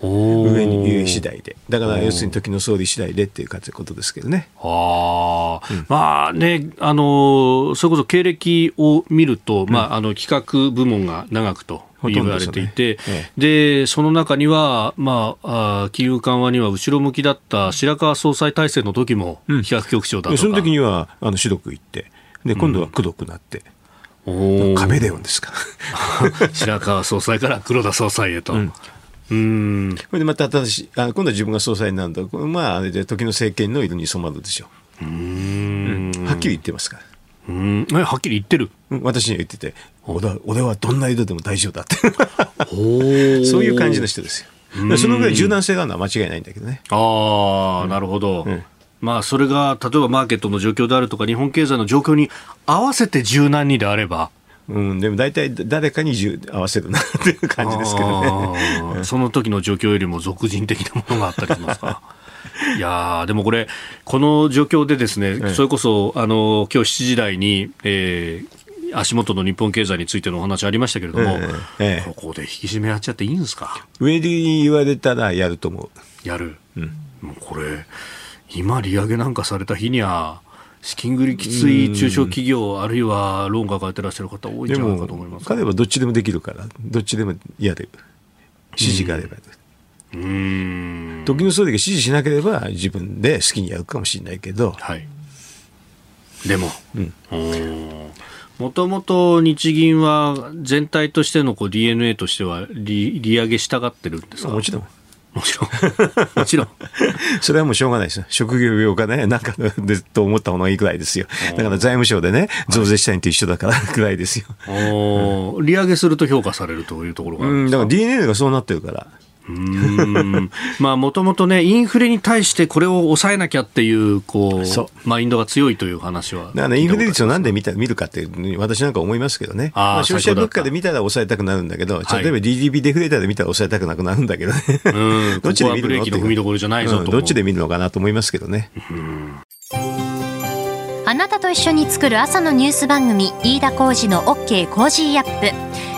上に上次第で。だから要するに時の総理次第でっていうことですけどね。あ。うん、まあね、あの、それこそ経歴を見ると、うん、まあ、あの、企画部門が長くと。言われていて、ねええ、でその中には、まあ、あ金融緩和には後ろ向きだった白川総裁体制の時も、企画局長だとか、その時にはあの主読行って、で今度は功読なって、うん、カメレオンですか 白川総裁から黒田総裁へと。うんうん。これでまた新しいあ今度は自分が総裁になるとまああれで時の政権の色に染まるでしょう。うん。はっきり言ってますから。うん。はっきり言ってる、私には言ってて俺は俺はどんな色でも大丈夫だって。そういう感じの人ですよ。そのぐらい柔軟性があるのは間違いないんだけどね。ああ、うん、なるほど、うん。まあ、それが例えばマーケットの状況であるとか日本経済の状況に合わせて柔軟にであればうん、でも大体誰かに合わせるなっていう感じですけどね。その時の状況よりも俗人的なものがあったりしますか？いやでもこれ、この状況でですね、それこそ、あの、今日7時台に、えー、足元の日本経済についてのお話ありましたけれども、ええ、ここで引き締めやっちゃっていいんですか？上に言われたらやると思う。やる。うん、もうこれ、今利上げなんかされた日には、資金繰りきつい中小企業、あるいはローン抱えてらっしゃる方、多いんじゃないかと思います。彼はどっちでもできるから、どっちでもやる、指示があれば。うん。時の総理が指示しなければ自分で好きにやるかもしれないけど、はい、でも、もともと日銀は全体としてのこう DNA としては利利上げしたがってるんですか？もちろん。もちろん。もちろん。それはもうしょうがないです職業病かね、なんかでと思った方がいいくらいですよ。だから財務省でね、増税したいと一緒だからくらいですよ。お利上げすると評価されるというところがあるんですか、うん、だから DNA がそうなってるから。まあもともとね、インフレに対してこれを抑えなきゃっていう、こう、マインドが強いという話は。だから、ね、インフレ率をなんで見た見るかって、私なんか思いますけどね。あまあ、消費者物価で見たら抑えたくなるんだけど、例えば GDP デフレーターで見たら抑えたくなくなるんだけどね。うん、どっちで見るのどころじゃないぞと、うん、どっちで見るのかなと思いますけどね。あなたと一緒に作る朝のニュース番組、飯田浩二の OK コージーアップ。